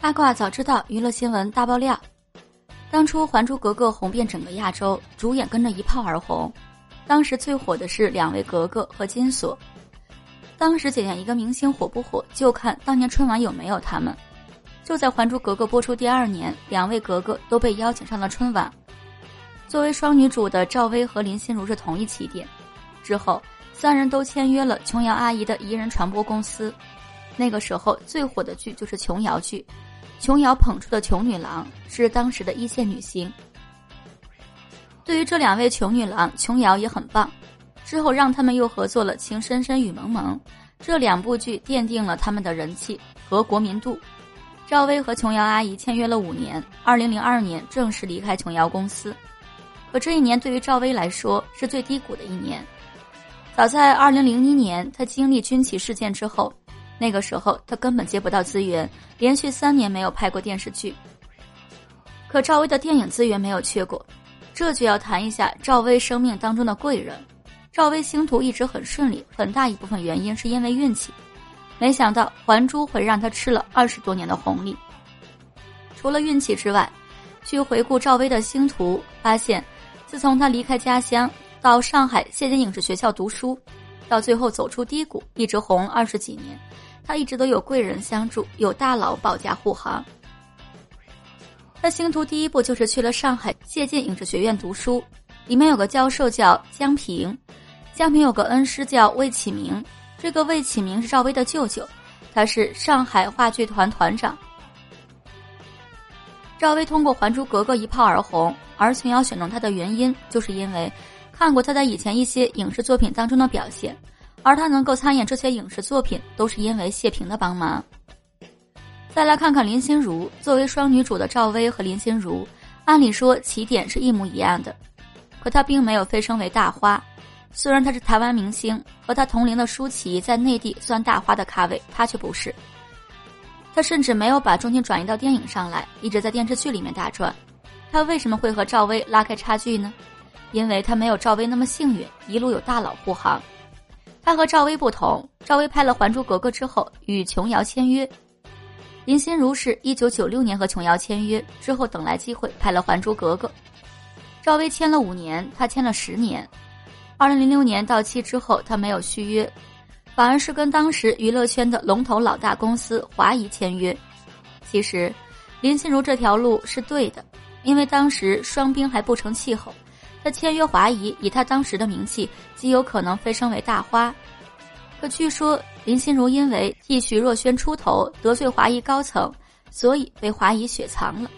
八卦早知道，娱乐新闻大爆料。当初《还珠格格》红遍整个亚洲，主演跟着一炮而红。当时最火的是两位格格和金锁。当时检验一个明星火不火，就看当年春晚有没有他们。就在《还珠格格》播出第二年，两位格格都被邀请上了春晚。作为双女主的赵薇和林心如是同一起点。之后，三人都签约了琼瑶阿姨的怡人传播公司。那个时候最火的剧就是琼瑶剧。琼瑶捧出的琼女郎是当时的一线女星。对于这两位琼女郎，琼瑶也很棒。之后让他们又合作了《情深深雨蒙蒙》，这两部剧奠定了他们的人气和国民度。赵薇和琼瑶阿姨签约了五年，二零零二年正式离开琼瑶公司。可这一年对于赵薇来说是最低谷的一年。早在二零零一年，她经历军旗事件之后。那个时候，他根本接不到资源，连续三年没有拍过电视剧。可赵薇的电影资源没有缺过，这就要谈一下赵薇生命当中的贵人。赵薇星途一直很顺利，很大一部分原因是因为运气。没想到《还珠》会让她吃了二十多年的红利。除了运气之外，去回顾赵薇的星途，发现自从她离开家乡到上海谢金影视学校读书，到最后走出低谷，一直红二十几年。他一直都有贵人相助，有大佬保驾护航。他星途第一步就是去了上海谢晋影视学院读书，里面有个教授叫江平，江平有个恩师叫魏启明，这个魏启明是赵薇的舅舅，他是上海话剧团团长。赵薇通过《还珠格格》一炮而红，而琼瑶选中她的原因，就是因为看过她在以前一些影视作品当中的表现。而她能够参演这些影视作品，都是因为谢平的帮忙。再来看看林心如，作为双女主的赵薇和林心如，按理说起点是一模一样的，可她并没有飞升为大花。虽然她是台湾明星，和她同龄的舒淇在内地算大花的咖位，她却不是。她甚至没有把重心转移到电影上来，一直在电视剧里面打转。她为什么会和赵薇拉开差距呢？因为她没有赵薇那么幸运，一路有大佬护航。他和赵薇不同，赵薇拍了《还珠格格》之后与琼瑶签约，林心如是一九九六年和琼瑶签约之后等来机会拍了《还珠格格》，赵薇签了五年，他签了十年，二零零六年到期之后他没有续约，反而是跟当时娱乐圈的龙头老大公司华谊签约。其实，林心如这条路是对的，因为当时双冰还不成气候。他签约华谊，以他当时的名气，极有可能飞升为大花。可据说林心如因为替徐若瑄出头，得罪华谊高层，所以被华谊雪藏了。